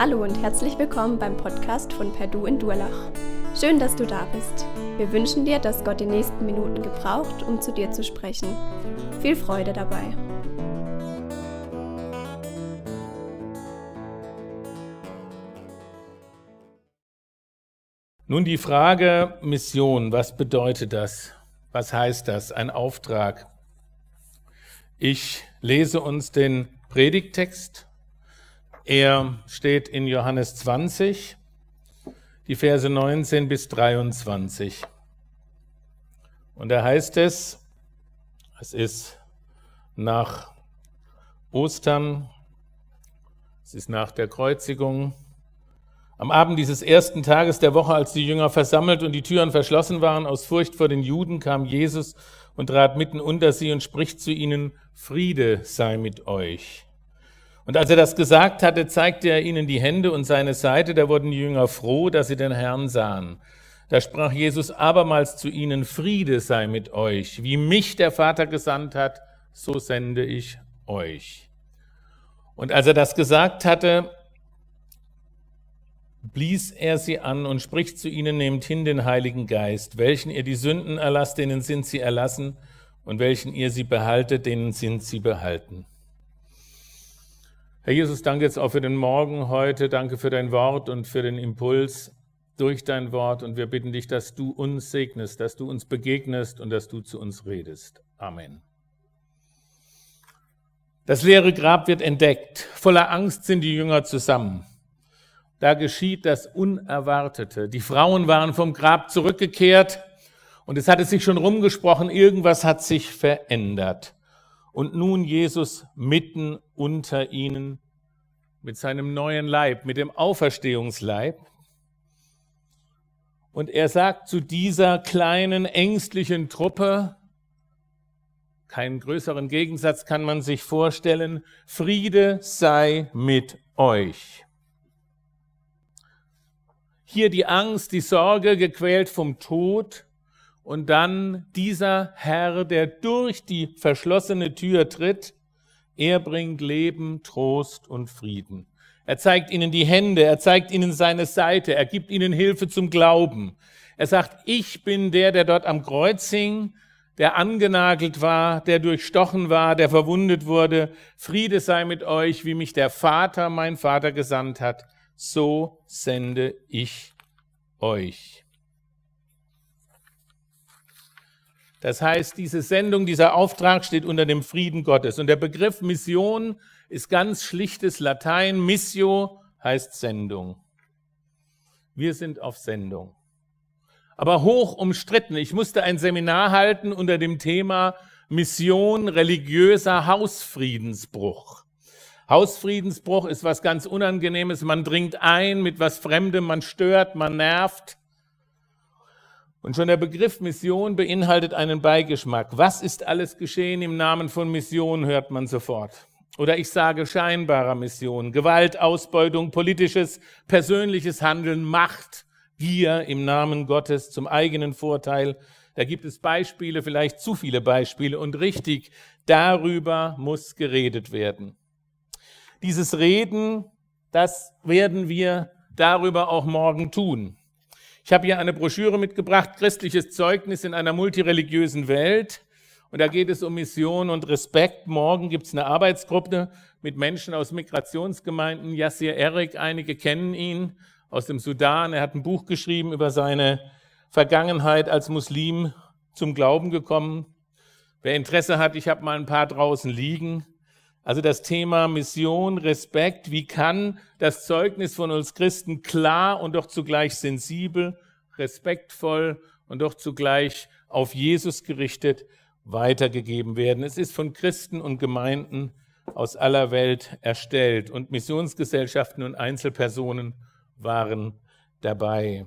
Hallo und herzlich willkommen beim Podcast von Perdu in Durlach. Schön, dass du da bist. Wir wünschen dir, dass Gott die nächsten Minuten gebraucht, um zu dir zu sprechen. Viel Freude dabei. Nun die Frage Mission, was bedeutet das? Was heißt das? Ein Auftrag. Ich lese uns den Predigttext. Er steht in Johannes 20, die Verse 19 bis 23. Und da heißt es, es ist nach Ostern, es ist nach der Kreuzigung, am Abend dieses ersten Tages der Woche, als die Jünger versammelt und die Türen verschlossen waren, aus Furcht vor den Juden, kam Jesus und trat mitten unter sie und spricht zu ihnen, Friede sei mit euch. Und als er das gesagt hatte, zeigte er ihnen die Hände und seine Seite, da wurden die Jünger froh, dass sie den Herrn sahen. Da sprach Jesus abermals zu ihnen, Friede sei mit euch. Wie mich der Vater gesandt hat, so sende ich euch. Und als er das gesagt hatte, blies er sie an und spricht zu ihnen, nehmt hin den Heiligen Geist, welchen ihr die Sünden erlasst, denen sind sie erlassen, und welchen ihr sie behaltet, denen sind sie behalten. Herr Jesus, danke jetzt auch für den Morgen heute, danke für dein Wort und für den Impuls durch dein Wort, und wir bitten dich, dass du uns segnest, dass du uns begegnest und dass du zu uns redest. Amen. Das leere Grab wird entdeckt. Voller Angst sind die Jünger zusammen. Da geschieht das Unerwartete. Die Frauen waren vom Grab zurückgekehrt und es hatte sich schon rumgesprochen, irgendwas hat sich verändert. Und nun Jesus mitten unter ihnen mit seinem neuen Leib, mit dem Auferstehungsleib. Und er sagt zu dieser kleinen, ängstlichen Truppe, keinen größeren Gegensatz kann man sich vorstellen, Friede sei mit euch. Hier die Angst, die Sorge, gequält vom Tod. Und dann dieser Herr, der durch die verschlossene Tür tritt. Er bringt Leben, Trost und Frieden. Er zeigt ihnen die Hände, er zeigt ihnen seine Seite, er gibt ihnen Hilfe zum Glauben. Er sagt, ich bin der, der dort am Kreuz hing, der angenagelt war, der durchstochen war, der verwundet wurde. Friede sei mit euch, wie mich der Vater, mein Vater, gesandt hat so sende ich euch. Das heißt, diese Sendung, dieser Auftrag steht unter dem Frieden Gottes. Und der Begriff Mission ist ganz schlichtes Latein. Missio heißt Sendung. Wir sind auf Sendung. Aber hoch umstritten. Ich musste ein Seminar halten unter dem Thema Mission religiöser Hausfriedensbruch. Hausfriedensbruch ist was ganz Unangenehmes. Man dringt ein mit was Fremdem, man stört, man nervt. Und schon der Begriff Mission beinhaltet einen Beigeschmack. Was ist alles geschehen im Namen von Mission, hört man sofort. Oder ich sage scheinbarer Mission. Gewalt, Ausbeutung, politisches, persönliches Handeln, Macht, Gier im Namen Gottes zum eigenen Vorteil. Da gibt es Beispiele, vielleicht zu viele Beispiele. Und richtig, darüber muss geredet werden. Dieses Reden, das werden wir darüber auch morgen tun. Ich habe hier eine Broschüre mitgebracht, christliches Zeugnis in einer multireligiösen Welt. Und da geht es um Mission und Respekt. Morgen gibt es eine Arbeitsgruppe mit Menschen aus Migrationsgemeinden. Yassir Erik, einige kennen ihn aus dem Sudan. Er hat ein Buch geschrieben über seine Vergangenheit als Muslim zum Glauben gekommen. Wer Interesse hat, ich habe mal ein paar draußen liegen. Also das Thema Mission, Respekt, wie kann das Zeugnis von uns Christen klar und doch zugleich sensibel, respektvoll und doch zugleich auf Jesus gerichtet weitergegeben werden. Es ist von Christen und Gemeinden aus aller Welt erstellt und Missionsgesellschaften und Einzelpersonen waren dabei.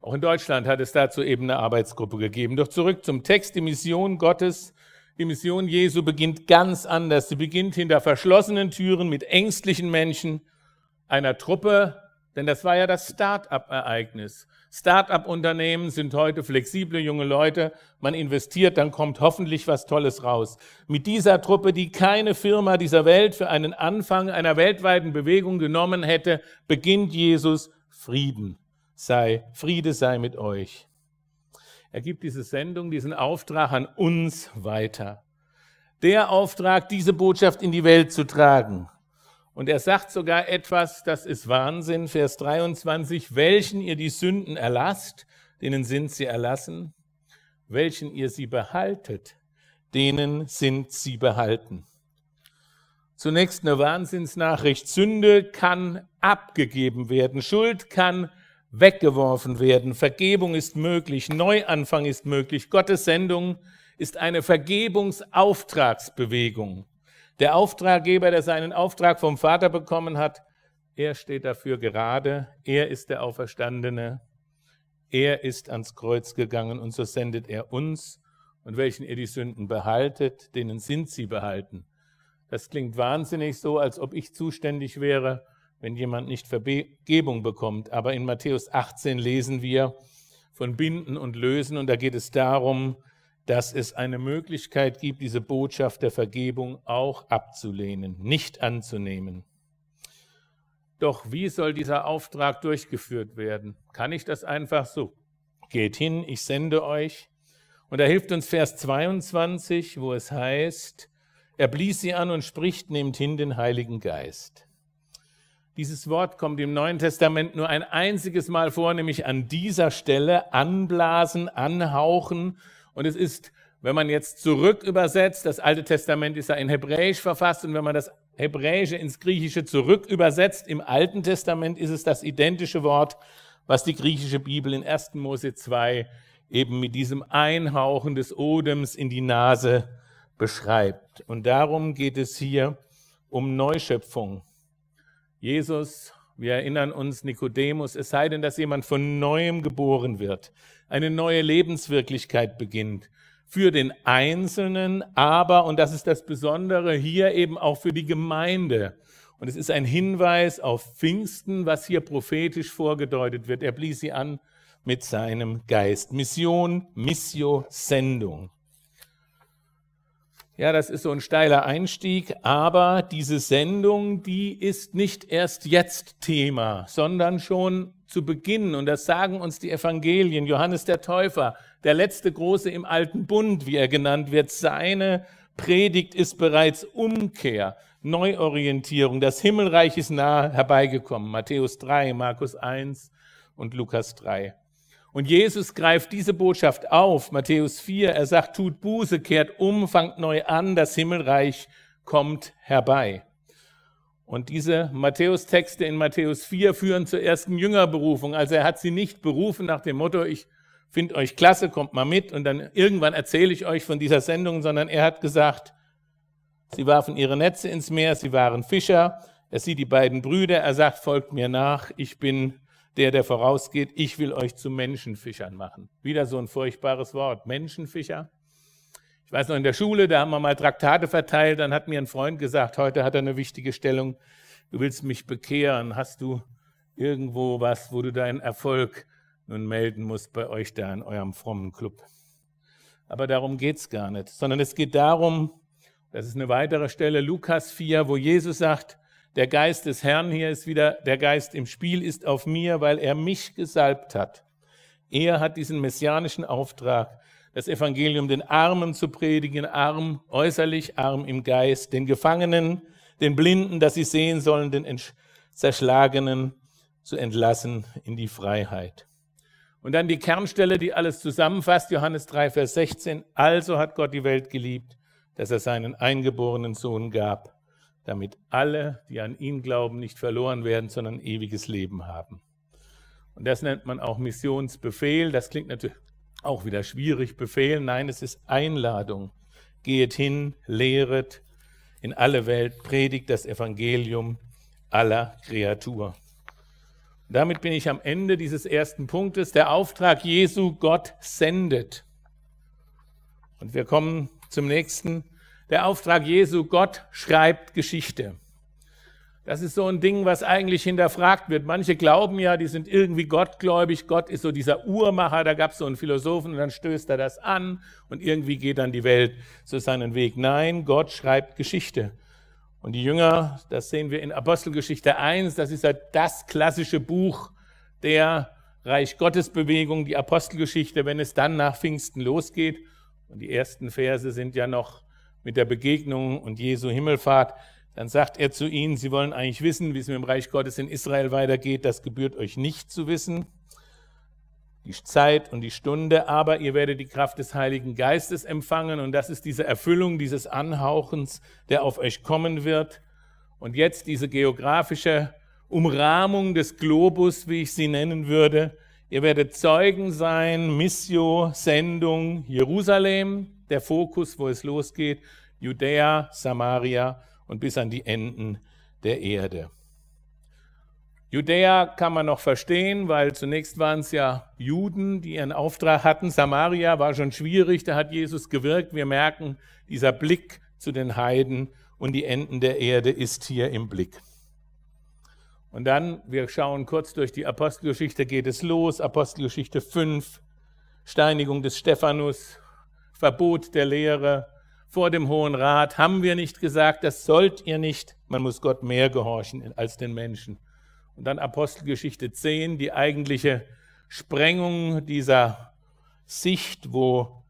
Auch in Deutschland hat es dazu eben eine Arbeitsgruppe gegeben. Doch zurück zum Text. Die Mission Gottes die Mission Jesu beginnt ganz anders. Sie beginnt hinter verschlossenen Türen mit ängstlichen Menschen, einer Truppe Denn das war ja das Start-up-Ereignis. Start-up-Unternehmen sind heute flexible junge Leute. Man investiert, dann kommt hoffentlich was Tolles raus. Mit dieser Truppe, die keine Firma dieser Welt für einen Anfang einer weltweiten Bewegung genommen hätte, beginnt Jesus Frieden sei, Friede sei mit euch. Er gibt diese Sendung, diesen Auftrag an uns weiter. Der Auftrag, diese Botschaft in die Welt zu tragen. Und er sagt sogar etwas, das ist Wahnsinn, Vers 23, welchen ihr die Sünden erlasst, denen sind sie erlassen, welchen ihr sie behaltet, denen sind sie behalten. Zunächst eine Wahnsinnsnachricht. Sünde kann abgegeben werden, Schuld kann weggeworfen werden, Vergebung ist möglich, Neuanfang ist möglich. Gottes Sendung ist eine Vergebungsauftragsbewegung. Der Auftraggeber, der seinen Auftrag vom Vater bekommen hat, er steht dafür gerade, er ist der Auferstandene, er ist ans Kreuz gegangen und so sendet er uns. Und welchen ihr die Sünden behaltet, denen sind sie behalten. Das klingt wahnsinnig so, als ob ich zuständig wäre, wenn jemand nicht Vergebung bekommt. Aber in Matthäus 18 lesen wir von Binden und Lösen und da geht es darum, dass es eine Möglichkeit gibt, diese Botschaft der Vergebung auch abzulehnen, nicht anzunehmen. Doch wie soll dieser Auftrag durchgeführt werden? Kann ich das einfach so? Geht hin, ich sende euch. Und da hilft uns Vers 22, wo es heißt, er blies sie an und spricht, nehmt hin den Heiligen Geist. Dieses Wort kommt im Neuen Testament nur ein einziges Mal vor, nämlich an dieser Stelle anblasen, anhauchen und es ist, wenn man jetzt zurück übersetzt, das Alte Testament ist ja in Hebräisch verfasst und wenn man das Hebräische ins Griechische zurück übersetzt, im Alten Testament ist es das identische Wort, was die griechische Bibel in 1. Mose 2 eben mit diesem Einhauchen des Odems in die Nase beschreibt. Und darum geht es hier um Neuschöpfung. Jesus, wir erinnern uns, Nikodemus, es sei denn, dass jemand von neuem geboren wird, eine neue Lebenswirklichkeit beginnt. Für den Einzelnen, aber, und das ist das Besondere, hier eben auch für die Gemeinde. Und es ist ein Hinweis auf Pfingsten, was hier prophetisch vorgedeutet wird. Er blies sie an mit seinem Geist. Mission, Missio, Sendung. Ja, das ist so ein steiler Einstieg, aber diese Sendung, die ist nicht erst jetzt Thema, sondern schon zu Beginn. Und das sagen uns die Evangelien. Johannes der Täufer, der letzte Große im alten Bund, wie er genannt wird, seine Predigt ist bereits Umkehr, Neuorientierung. Das Himmelreich ist nahe herbeigekommen. Matthäus 3, Markus 1 und Lukas 3. Und Jesus greift diese Botschaft auf, Matthäus 4. Er sagt, tut Buße, kehrt um, fangt neu an, das Himmelreich kommt herbei. Und diese Matthäus-Texte in Matthäus 4 führen zur ersten Jüngerberufung. Also er hat sie nicht berufen nach dem Motto, ich finde euch klasse, kommt mal mit und dann irgendwann erzähle ich euch von dieser Sendung, sondern er hat gesagt, sie warfen ihre Netze ins Meer, sie waren Fischer. Er sieht die beiden Brüder, er sagt, folgt mir nach, ich bin der, der vorausgeht, ich will euch zu Menschenfischern machen. Wieder so ein furchtbares Wort, Menschenfischer. Ich weiß noch, in der Schule, da haben wir mal Traktate verteilt, dann hat mir ein Freund gesagt, heute hat er eine wichtige Stellung, du willst mich bekehren, hast du irgendwo was, wo du deinen Erfolg nun melden musst bei euch da in eurem frommen Club. Aber darum geht es gar nicht, sondern es geht darum, das ist eine weitere Stelle, Lukas 4, wo Jesus sagt, der Geist des Herrn hier ist wieder, der Geist im Spiel ist auf mir, weil er mich gesalbt hat. Er hat diesen messianischen Auftrag, das Evangelium den Armen zu predigen, arm äußerlich, arm im Geist, den Gefangenen, den Blinden, dass sie sehen sollen, den Zerschlagenen zu entlassen in die Freiheit. Und dann die Kernstelle, die alles zusammenfasst, Johannes 3, Vers 16. Also hat Gott die Welt geliebt, dass er seinen eingeborenen Sohn gab, damit alle, die an ihn glauben, nicht verloren werden, sondern ewiges Leben haben. Und das nennt man auch Missionsbefehl. Das klingt natürlich auch wieder schwierig, Befehl. Nein, es ist Einladung. Geht hin, lehret in alle Welt, predigt das Evangelium aller Kreatur. Damit bin ich am Ende dieses ersten Punktes. Der Auftrag Jesu, Gott sendet. Und wir kommen zum nächsten der Auftrag Jesu, Gott schreibt Geschichte. Das ist so ein Ding, was eigentlich hinterfragt wird. Manche glauben ja, die sind irgendwie gottgläubig. Gott ist so dieser Uhrmacher. Da gab es so einen Philosophen und dann stößt er das an und irgendwie geht dann die Welt so seinen Weg. Nein, Gott schreibt Geschichte. Und die Jünger, das sehen wir in Apostelgeschichte 1, das ist ja das klassische Buch der Reich Gottes Bewegung, die Apostelgeschichte, wenn es dann nach Pfingsten losgeht. Und die ersten Verse sind ja noch mit der Begegnung und Jesu Himmelfahrt. Dann sagt er zu ihnen, sie wollen eigentlich wissen, wie es mit dem Reich Gottes in Israel weitergeht. Das gebührt euch nicht zu wissen. Die Zeit und die Stunde, aber ihr werdet die Kraft des Heiligen Geistes empfangen. Und das ist diese Erfüllung dieses Anhauchens, der auf euch kommen wird. Und jetzt diese geografische Umrahmung des Globus, wie ich sie nennen würde. Ihr werdet Zeugen sein, Missio, Sendung, Jerusalem, der Fokus, wo es losgeht, Judäa, Samaria und bis an die Enden der Erde. Judäa kann man noch verstehen, weil zunächst waren es ja Juden, die ihren Auftrag hatten. Samaria war schon schwierig, da hat Jesus gewirkt. Wir merken, dieser Blick zu den Heiden und die Enden der Erde ist hier im Blick. Und dann, wir schauen kurz durch die Apostelgeschichte, geht es los. Apostelgeschichte 5, Steinigung des Stephanus, Verbot der Lehre, vor dem Hohen Rat, haben wir nicht gesagt, das sollt ihr nicht. Man muss Gott mehr gehorchen als den Menschen. Und dann Apostelgeschichte 10, die eigentliche Sprengung dieser Sicht, wo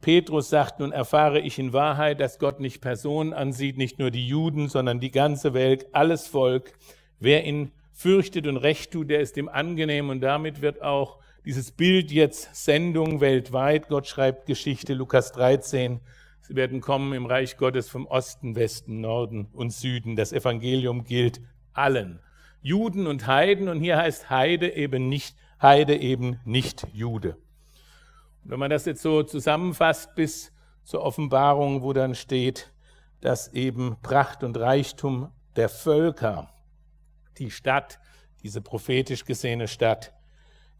Petrus sagt, nun erfahre ich in Wahrheit, dass Gott nicht Personen ansieht, nicht nur die Juden, sondern die ganze Welt, alles Volk. Wer ihn fürchtet und recht tut, der ist ihm angenehm. Und damit wird auch dieses Bild jetzt Sendung weltweit. Gott schreibt Geschichte, Lukas 13, Sie werden kommen im Reich Gottes vom Osten, Westen, Norden und Süden. Das Evangelium gilt allen. Juden und Heiden und hier heißt Heide eben nicht Heide eben nicht Jude. Und wenn man das jetzt so zusammenfasst bis zur Offenbarung, wo dann steht, dass eben Pracht und Reichtum der Völker, die Stadt, diese prophetisch gesehene Stadt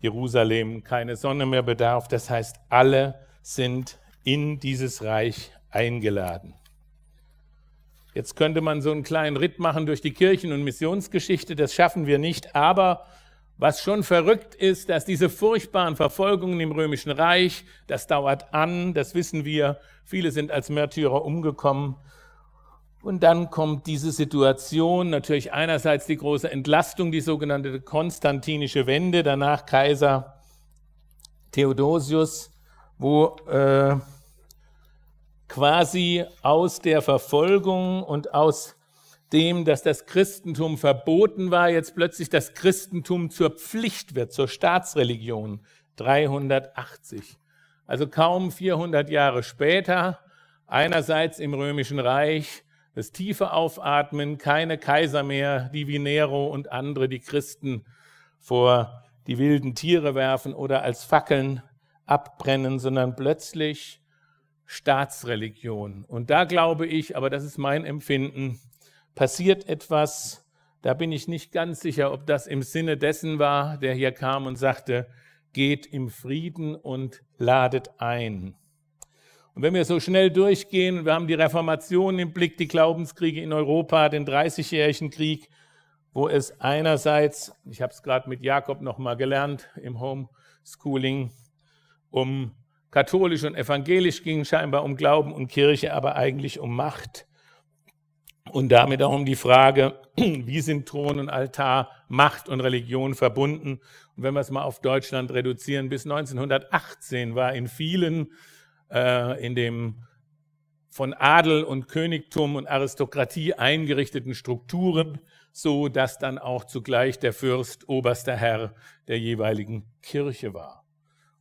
Jerusalem keine Sonne mehr bedarf, das heißt, alle sind in dieses Reich eingeladen. Jetzt könnte man so einen kleinen Ritt machen durch die Kirchen- und Missionsgeschichte, das schaffen wir nicht, aber was schon verrückt ist, dass diese furchtbaren Verfolgungen im Römischen Reich, das dauert an, das wissen wir, viele sind als Märtyrer umgekommen. Und dann kommt diese Situation, natürlich einerseits die große Entlastung, die sogenannte konstantinische Wende, danach Kaiser Theodosius, wo äh, quasi aus der Verfolgung und aus dem, dass das Christentum verboten war, jetzt plötzlich das Christentum zur Pflicht wird, zur Staatsreligion. 380. Also kaum 400 Jahre später, einerseits im Römischen Reich, das tiefe Aufatmen, keine Kaiser mehr, die wie Nero und andere die Christen vor die wilden Tiere werfen oder als Fackeln abbrennen, sondern plötzlich Staatsreligion. Und da glaube ich, aber das ist mein Empfinden, passiert etwas, da bin ich nicht ganz sicher, ob das im Sinne dessen war, der hier kam und sagte, geht im Frieden und ladet ein. Und wenn wir so schnell durchgehen, wir haben die Reformation im Blick, die Glaubenskriege in Europa, den Dreißigjährigen Krieg, wo es einerseits, ich habe es gerade mit Jakob noch mal gelernt im Homeschooling, um Katholisch und evangelisch ging scheinbar um Glauben und Kirche, aber eigentlich um Macht. Und damit auch um die Frage, wie sind Thron und Altar, Macht und Religion verbunden? Und wenn wir es mal auf Deutschland reduzieren, bis 1918 war in vielen, äh, in dem von Adel und Königtum und Aristokratie eingerichteten Strukturen, so dass dann auch zugleich der Fürst oberster Herr der jeweiligen Kirche war.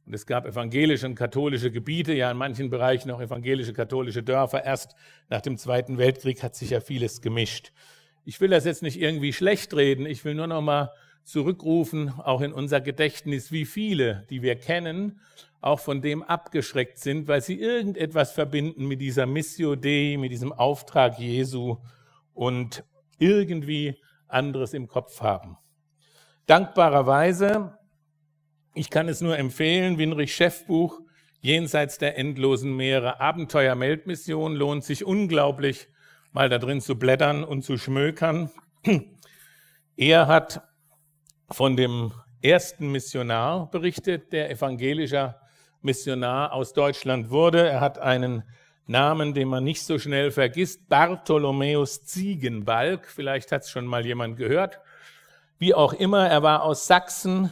Und es gab evangelische und katholische Gebiete, ja in manchen Bereichen auch evangelische katholische Dörfer. Erst nach dem Zweiten Weltkrieg hat sich ja vieles gemischt. Ich will das jetzt nicht irgendwie schlecht reden, ich will nur noch mal zurückrufen, auch in unser Gedächtnis, wie viele, die wir kennen, auch von dem abgeschreckt sind, weil sie irgendetwas verbinden mit dieser Missio Dei, mit diesem Auftrag Jesu und irgendwie anderes im Kopf haben. Dankbarerweise ich kann es nur empfehlen, Winrich Chefbuch, Jenseits der endlosen Meere, Abenteuer-Meldmission, lohnt sich unglaublich, mal da drin zu blättern und zu schmökern. Er hat von dem ersten Missionar berichtet, der evangelischer Missionar aus Deutschland wurde. Er hat einen Namen, den man nicht so schnell vergisst, Bartholomäus Ziegenbalg. Vielleicht hat es schon mal jemand gehört. Wie auch immer, er war aus Sachsen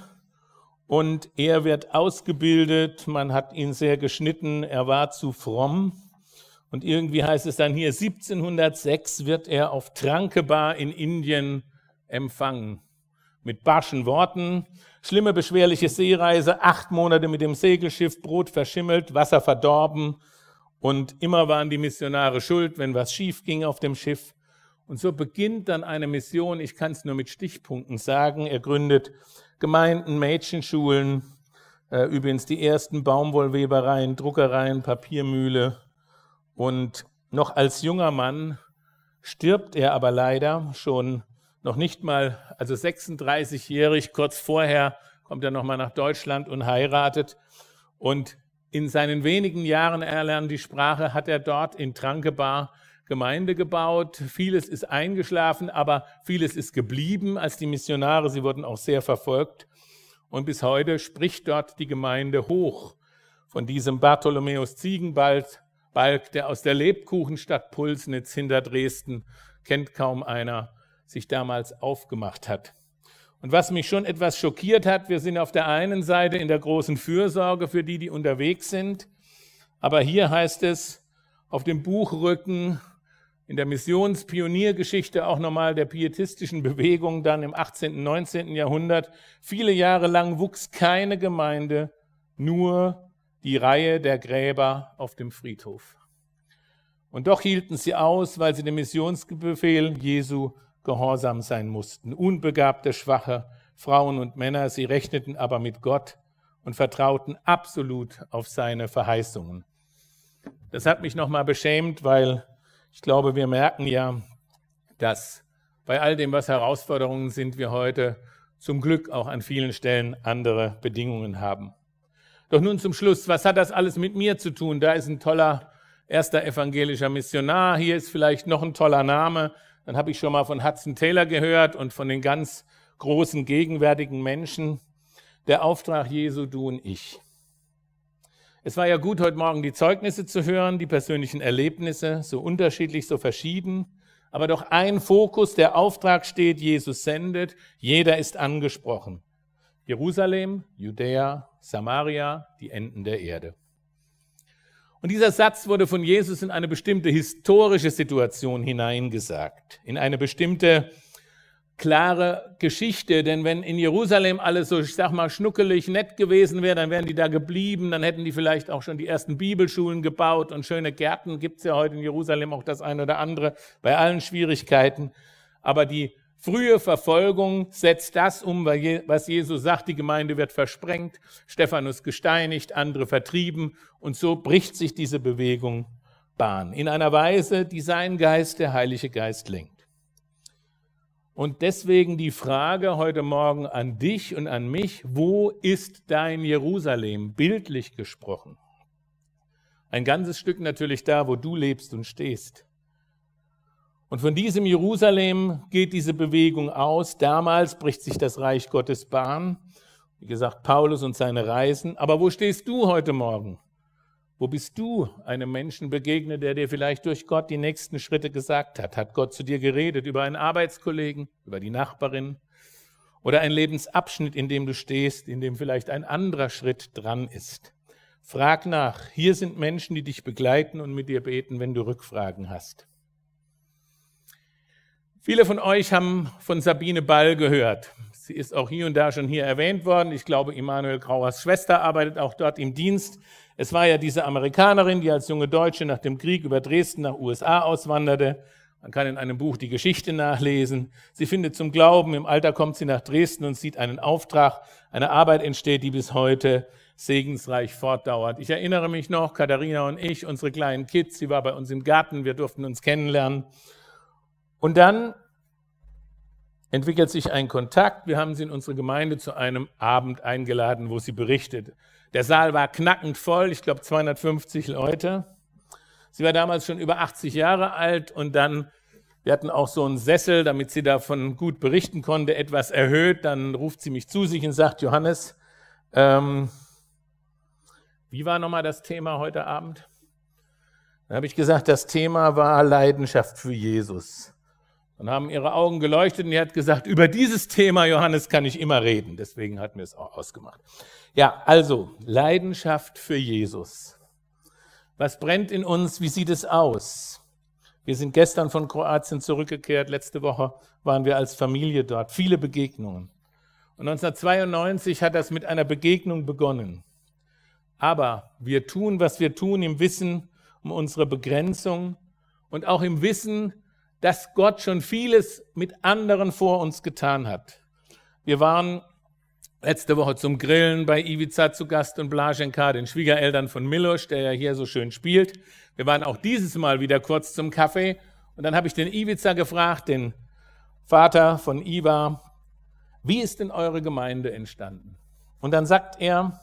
und er wird ausgebildet. Man hat ihn sehr geschnitten. Er war zu fromm. Und irgendwie heißt es dann hier, 1706 wird er auf Trankebar in Indien empfangen. Mit barschen Worten, schlimme, beschwerliche Seereise, acht Monate mit dem Segelschiff, Brot verschimmelt, Wasser verdorben. Und immer waren die Missionare schuld, wenn was schief ging auf dem Schiff. Und so beginnt dann eine Mission, ich kann es nur mit Stichpunkten sagen. Er gründet Gemeinden, Mädchenschulen, äh, übrigens die ersten Baumwollwebereien, Druckereien, Papiermühle. Und noch als junger Mann stirbt er aber leider schon noch nicht mal, also 36-jährig, kurz vorher kommt er nochmal nach Deutschland und heiratet. Und in seinen wenigen Jahren erlernen die Sprache, hat er dort in Trankebar Gemeinde gebaut. Vieles ist eingeschlafen, aber vieles ist geblieben als die Missionare. Sie wurden auch sehr verfolgt. Und bis heute spricht dort die Gemeinde hoch von diesem Bartholomäus Ziegenbalg, der aus der Lebkuchenstadt Pulsnitz hinter Dresden, kennt kaum einer, sich damals aufgemacht hat. Und was mich schon etwas schockiert hat, wir sind auf der einen Seite in der großen Fürsorge für die, die unterwegs sind, aber hier heißt es auf dem Buchrücken in der Missionspioniergeschichte auch nochmal der pietistischen Bewegung dann im 18. und 19. Jahrhundert, viele Jahre lang wuchs keine Gemeinde, nur die Reihe der Gräber auf dem Friedhof. Und doch hielten sie aus, weil sie dem Missionsbefehl Jesu gehorsam sein mussten. Unbegabte, schwache Frauen und Männer, sie rechneten aber mit Gott und vertrauten absolut auf seine Verheißungen. Das hat mich nochmal beschämt, weil ich glaube, wir merken ja, dass bei all dem, was Herausforderungen sind, wir heute zum Glück auch an vielen Stellen andere Bedingungen haben. Doch nun zum Schluss, was hat das alles mit mir zu tun? Da ist ein toller erster evangelischer Missionar, hier ist vielleicht noch ein toller Name, dann habe ich schon mal von Hudson Taylor gehört und von den ganz großen gegenwärtigen Menschen. Der Auftrag Jesu, du und ich. Es war ja gut, heute Morgen die Zeugnisse zu hören, die persönlichen Erlebnisse, so unterschiedlich, so verschieden. Aber doch ein Fokus, der Auftrag steht, Jesus sendet, jeder ist angesprochen. Jerusalem, Judäa, Samaria, die Enden der Erde. Und dieser Satz wurde von Jesus in eine bestimmte historische Situation hineingesagt, in eine bestimmte klare Geschichte. Denn wenn in Jerusalem alles so, ich sag mal, schnuckelig nett gewesen wäre, dann wären die da geblieben, dann hätten die vielleicht auch schon die ersten Bibelschulen gebaut und schöne Gärten gibt es ja heute in Jerusalem auch das eine oder andere, bei allen Schwierigkeiten. Aber die Frühe Verfolgung setzt das um, was Jesus sagt, die Gemeinde wird versprengt, Stephanus gesteinigt, andere vertrieben und so bricht sich diese Bewegung Bahn in einer Weise, die sein Geist, der Heilige Geist, lenkt. Und deswegen die Frage heute Morgen an dich und an mich, wo ist dein Jerusalem, bildlich gesprochen? Ein ganzes Stück natürlich da, wo du lebst und stehst. Und von diesem Jerusalem geht diese Bewegung aus. Damals bricht sich das Reich Gottes Bahn. Wie gesagt, Paulus und seine Reisen. Aber wo stehst du heute Morgen? Wo bist du einem Menschen begegnet, der dir vielleicht durch Gott die nächsten Schritte gesagt hat? Hat Gott zu dir geredet über einen Arbeitskollegen, über die Nachbarin oder einen Lebensabschnitt, in dem du stehst, in dem vielleicht ein anderer Schritt dran ist? Frag nach. Hier sind Menschen, die dich begleiten und mit dir beten, wenn du Rückfragen hast. Viele von euch haben von Sabine Ball gehört. Sie ist auch hier und da schon hier erwähnt worden. Ich glaube, Immanuel Grauers Schwester arbeitet auch dort im Dienst. Es war ja diese Amerikanerin, die als junge Deutsche nach dem Krieg über Dresden nach USA auswanderte. Man kann in einem Buch die Geschichte nachlesen. Sie findet zum Glauben, im Alter kommt sie nach Dresden und sieht einen Auftrag, eine Arbeit entsteht, die bis heute segensreich fortdauert. Ich erinnere mich noch, Katharina und ich, unsere kleinen Kids, sie war bei uns im Garten, wir durften uns kennenlernen. Und dann entwickelt sich ein Kontakt. Wir haben sie in unsere Gemeinde zu einem Abend eingeladen, wo sie berichtet. Der Saal war knackend voll, ich glaube 250 Leute. Sie war damals schon über 80 Jahre alt und dann Wir hatten auch so einen Sessel, damit sie davon gut berichten konnte, etwas erhöht. Dann ruft sie mich zu sich und sagt, Johannes, ähm, wie war nochmal das Thema heute Abend? Dann habe ich gesagt, das Thema war Leidenschaft für Jesus. Dann haben ihre Augen geleuchtet und sie hat gesagt, über dieses Thema, Johannes, kann ich immer reden. Deswegen hat mir es auch ausgemacht. Ja, also Leidenschaft für Jesus. Was brennt in uns? Wie sieht es aus? Wir sind gestern von Kroatien zurückgekehrt. Letzte Woche waren wir als Familie dort. Viele Begegnungen. Und 1992 hat das mit einer Begegnung begonnen. Aber wir tun, was wir tun, im Wissen um unsere Begrenzung und auch im Wissen, dass Gott schon vieles mit anderen vor uns getan hat. Wir waren letzte Woche zum Grillen bei Ivica zu Gast und Blaženka, den Schwiegereltern von Milos, der ja hier so schön spielt. Wir waren auch dieses Mal wieder kurz zum Kaffee und dann habe ich den Ivica gefragt, den Vater von Iva, wie ist denn eure Gemeinde entstanden? Und dann sagt er,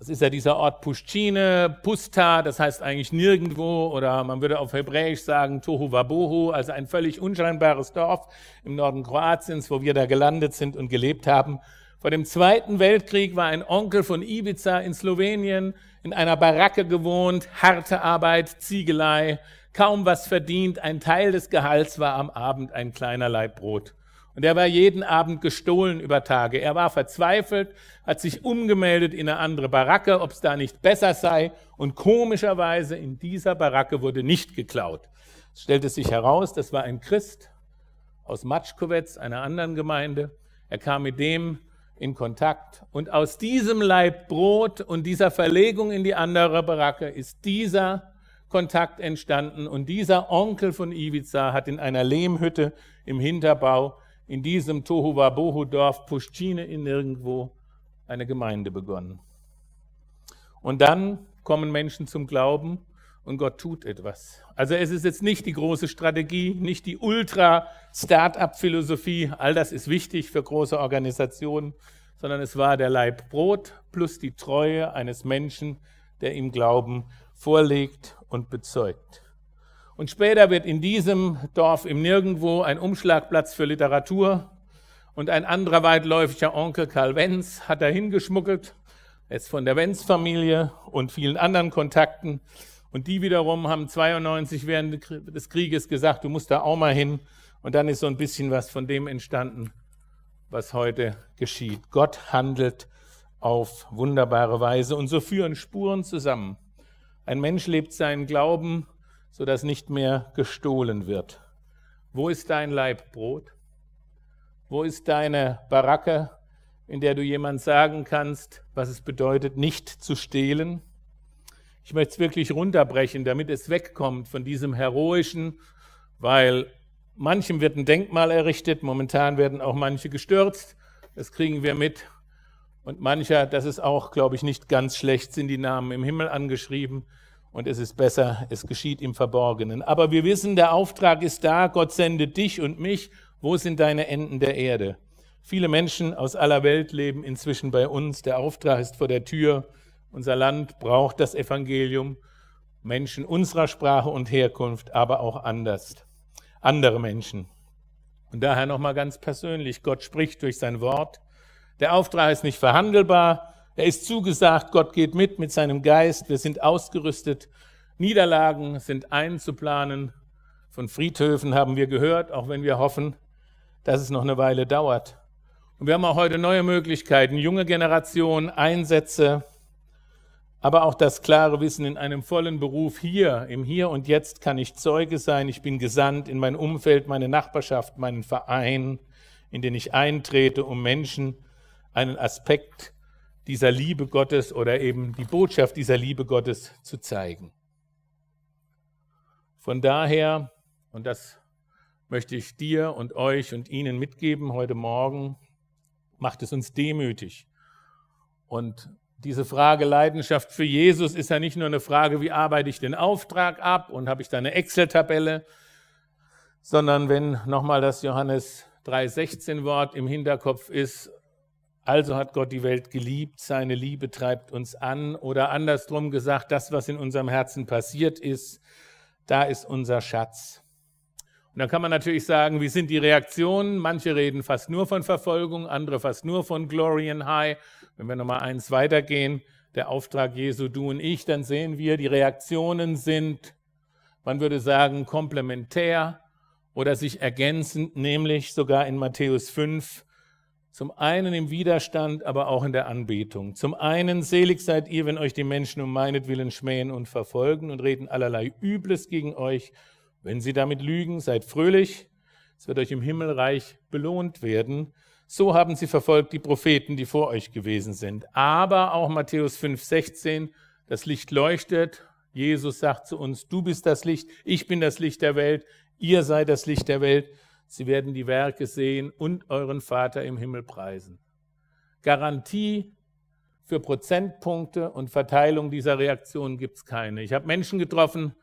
das ist ja dieser Ort Pushchine, Pusta, das heißt eigentlich nirgendwo oder man würde auf Hebräisch sagen Tohu Wabohu, also ein völlig unscheinbares Dorf im Norden Kroatiens, wo wir da gelandet sind und gelebt haben. Vor dem Zweiten Weltkrieg war ein Onkel von Ibiza in Slowenien in einer Baracke gewohnt, harte Arbeit, Ziegelei, kaum was verdient, ein Teil des Gehalts war am Abend ein kleiner Laib Brot. Und er war jeden Abend gestohlen über Tage. Er war verzweifelt, hat sich umgemeldet in eine andere Baracke, ob es da nicht besser sei. Und komischerweise in dieser Baracke wurde nicht geklaut. Es stellte sich heraus, das war ein Christ aus Matschkowetz, einer anderen Gemeinde. Er kam mit dem in Kontakt. Und aus diesem Leib Brot und dieser Verlegung in die andere Baracke ist dieser Kontakt entstanden. Und dieser Onkel von Ivica hat in einer Lehmhütte im Hinterbau in diesem Tohuwabohu-Dorf Puschine in nirgendwo eine Gemeinde begonnen. Und dann kommen Menschen zum Glauben und Gott tut etwas. Also es ist jetzt nicht die große Strategie, nicht die Ultra-Start-up-Philosophie, all das ist wichtig für große Organisationen, sondern es war der Leib Brot plus die Treue eines Menschen, der ihm Glauben vorlegt und bezeugt. Und später wird in diesem Dorf im Nirgendwo ein Umschlagplatz für Literatur und ein anderer weitläufiger Onkel Karl Wenz hat da hingeschmuggelt, jetzt von der Wenz-Familie und vielen anderen Kontakten. Und die wiederum haben 92 während des Krieges gesagt, du musst da auch mal hin. Und dann ist so ein bisschen was von dem entstanden, was heute geschieht. Gott handelt auf wunderbare Weise und so führen Spuren zusammen. Ein Mensch lebt seinen Glauben sodass nicht mehr gestohlen wird. Wo ist dein Leibbrot? Wo ist deine Baracke, in der du jemand sagen kannst, was es bedeutet, nicht zu stehlen? Ich möchte es wirklich runterbrechen, damit es wegkommt von diesem heroischen, weil manchem wird ein Denkmal errichtet, momentan werden auch manche gestürzt, das kriegen wir mit. Und mancher, das ist auch, glaube ich, nicht ganz schlecht, sind die Namen im Himmel angeschrieben und es ist besser, es geschieht im Verborgenen. Aber wir wissen, der Auftrag ist da, Gott sendet dich und mich. Wo sind deine Enden der Erde? Viele Menschen aus aller Welt leben inzwischen bei uns. Der Auftrag ist vor der Tür. Unser Land braucht das Evangelium. Menschen unserer Sprache und Herkunft, aber auch anders. Andere Menschen. Und daher nochmal ganz persönlich, Gott spricht durch sein Wort. Der Auftrag ist nicht verhandelbar. Er ist zugesagt, Gott geht mit mit seinem Geist. Wir sind ausgerüstet. Niederlagen sind einzuplanen. Von Friedhöfen haben wir gehört, auch wenn wir hoffen, dass es noch eine Weile dauert. Und wir haben auch heute neue Möglichkeiten, junge Generation, Einsätze, aber auch das klare Wissen in einem vollen Beruf hier, im Hier und Jetzt kann ich Zeuge sein. Ich bin gesandt in mein Umfeld, meine Nachbarschaft, meinen Verein, in den ich eintrete, um Menschen einen Aspekt dieser Liebe Gottes oder eben die Botschaft dieser Liebe Gottes zu zeigen. Von daher, und das möchte ich dir und euch und Ihnen mitgeben heute Morgen, macht es uns demütig. Und diese Frage Leidenschaft für Jesus ist ja nicht nur eine Frage, wie arbeite ich den Auftrag ab und habe ich da eine Excel-Tabelle, sondern wenn nochmal das Johannes 3,16 Wort im Hinterkopf ist, also hat Gott die Welt geliebt, seine Liebe treibt uns an oder andersrum gesagt, das, was in unserem Herzen passiert ist, da ist unser Schatz. Und dann kann man natürlich sagen, wie sind die Reaktionen? Manche reden fast nur von Verfolgung, andere fast nur von Glory and High. Wenn wir nochmal eins weitergehen, der Auftrag Jesu, du und ich, dann sehen wir, die Reaktionen sind, man würde sagen, komplementär oder sich ergänzend, nämlich sogar in Matthäus 5, zum einen im Widerstand, aber auch in der Anbetung. Zum einen, selig seid ihr, wenn euch die Menschen um meinetwillen schmähen und verfolgen und reden allerlei Übles gegen euch wenn sie damit lügen, seid fröhlich, es wird euch im Himmelreich belohnt werden. So haben sie verfolgt die Propheten, die vor euch gewesen sind. Aber auch Matthäus 5, 16, das Licht leuchtet. Jesus sagt zu uns, du bist das Licht, ich bin das Licht der Welt, ihr seid das Licht der Welt. Sie werden die Werke sehen und euren Vater im Himmel preisen. Garantie für Prozentpunkte und Verteilung dieser Reaktion gibt es keine. Ich habe Menschen getroffen,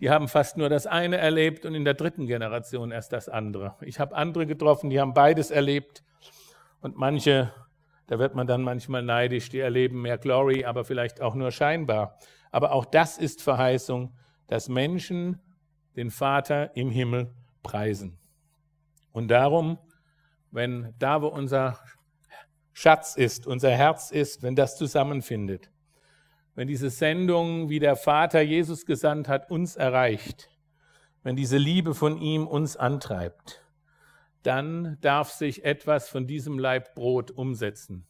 die haben fast nur das eine erlebt und in der dritten Generation erst das andere. Ich habe andere getroffen, die haben beides erlebt und manche, da wird man dann manchmal neidisch, die erleben mehr Glory, aber vielleicht auch nur scheinbar. Aber auch das ist Verheißung, dass Menschen den Vater im Himmel preisen. Und darum, wenn da, wo unser Schatz ist, unser Herz ist, wenn das zusammenfindet, wenn diese Sendung, wie der Vater Jesus gesandt hat, uns erreicht, wenn diese Liebe von ihm uns antreibt, dann darf sich etwas von diesem Leib Brot umsetzen.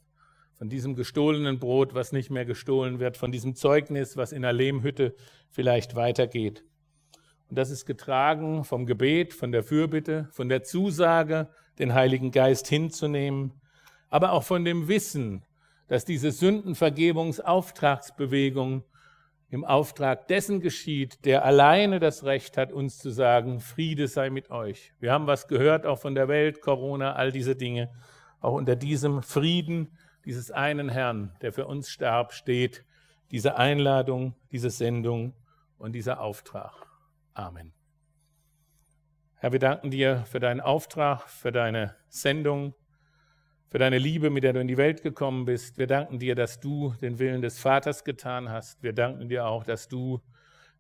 Von diesem gestohlenen Brot, was nicht mehr gestohlen wird, von diesem Zeugnis, was in der Lehmhütte vielleicht weitergeht. Und das ist getragen vom Gebet, von der Fürbitte, von der Zusage, den Heiligen Geist hinzunehmen, aber auch von dem Wissen, dass diese Sündenvergebungsauftragsbewegung im Auftrag dessen geschieht, der alleine das Recht hat, uns zu sagen, Friede sei mit euch. Wir haben was gehört, auch von der Welt, Corona, all diese Dinge. Auch unter diesem Frieden dieses einen Herrn, der für uns starb, steht diese Einladung, diese Sendung und dieser Auftrag. Amen. Herr, wir danken dir für deinen Auftrag, für deine Sendung, für deine Liebe, mit der du in die Welt gekommen bist. Wir danken dir, dass du den Willen des Vaters getan hast. Wir danken dir auch, dass du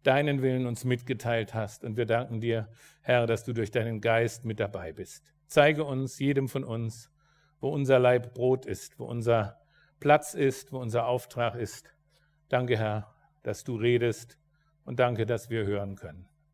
deinen Willen uns mitgeteilt hast. Und wir danken dir, Herr, dass du durch deinen Geist mit dabei bist. Zeige uns, jedem von uns, wo unser Leib Brot ist, wo unser Platz ist, wo unser Auftrag ist. Danke, Herr, dass du redest und danke, dass wir hören können.